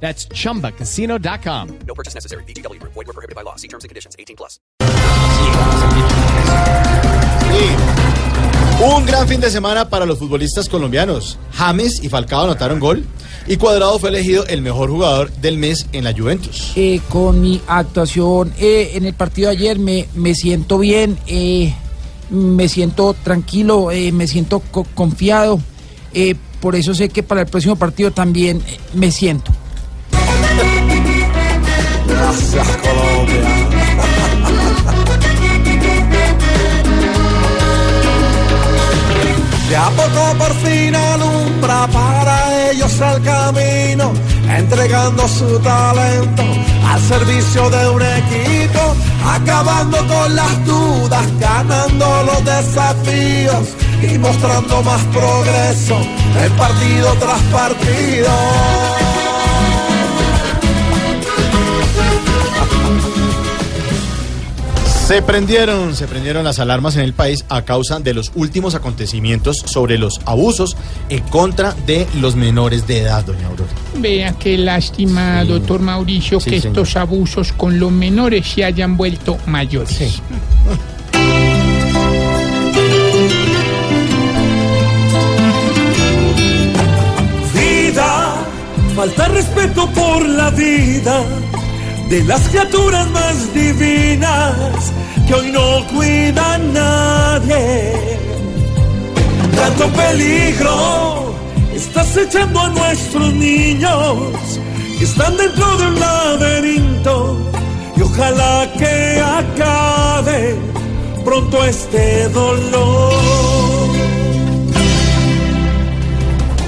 That's chumbacasino.com. No purchase necessary. BGW. Void were prohibited by law. See terms and conditions. 18 plus. Sí. Un gran fin de semana para los futbolistas colombianos. James y Falcao anotaron gol y Cuadrado fue elegido el mejor jugador del mes en la Juventus. Eh, con mi actuación eh, en el partido de ayer me, me siento bien, eh, me siento tranquilo, eh, me siento co- confiado. eh, por eso sé que para el próximo partido también eh, me siento. De a poco por fin alumbra para ellos el camino, entregando su talento al servicio de un equipo, acabando con las dudas, ganando los desafíos y mostrando más progreso en partido tras partido. Se prendieron, se prendieron las alarmas en el país a causa de los últimos acontecimientos sobre los abusos en contra de los menores de edad, doña Aurora. Vea qué lástima, Sí. doctor Mauricio, Sí, que señor. estos abusos con los menores se hayan vuelto mayores. vida, falta respeto por la vida de las criaturas más divinas que hoy no cuidan nadie. Tanto peligro estás echando a nuestros niños que están dentro de un laberinto y ojalá que acabe pronto este dolor.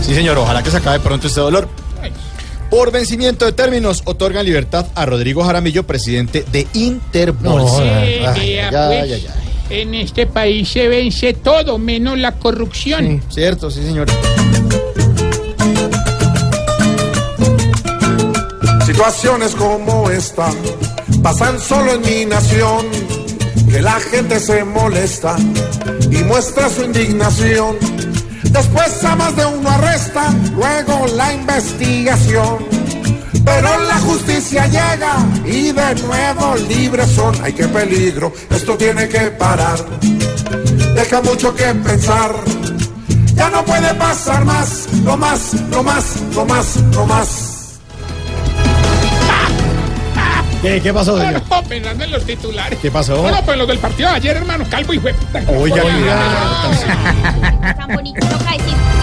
Sí, señor, ojalá que se acabe pronto este dolor. Por vencimiento de términos, otorgan libertad a Rodrigo Jaramillo, presidente de Interbolsa. Ay, vea, ay, pues, ay. En este país se vence todo menos la corrupción. Cierto, sí, señor. Situaciones como esta pasan solo en mi nación, que la gente se molesta y muestra su indignación. Después a más de uno luego la investigación. Pero la justicia llega y de nuevo libres son. ¡Ay, qué peligro! Esto tiene que parar. Deja mucho que pensar. Ya no puede pasar más, no más, no más, no más, no más. ¿Qué, qué pasó, señor? no, pensando en los titulares. ¿Qué pasó? No, no, pues los del partido de ayer, hermano, calvo y fue. Oiga, Oiga. Tan bonito toca decir.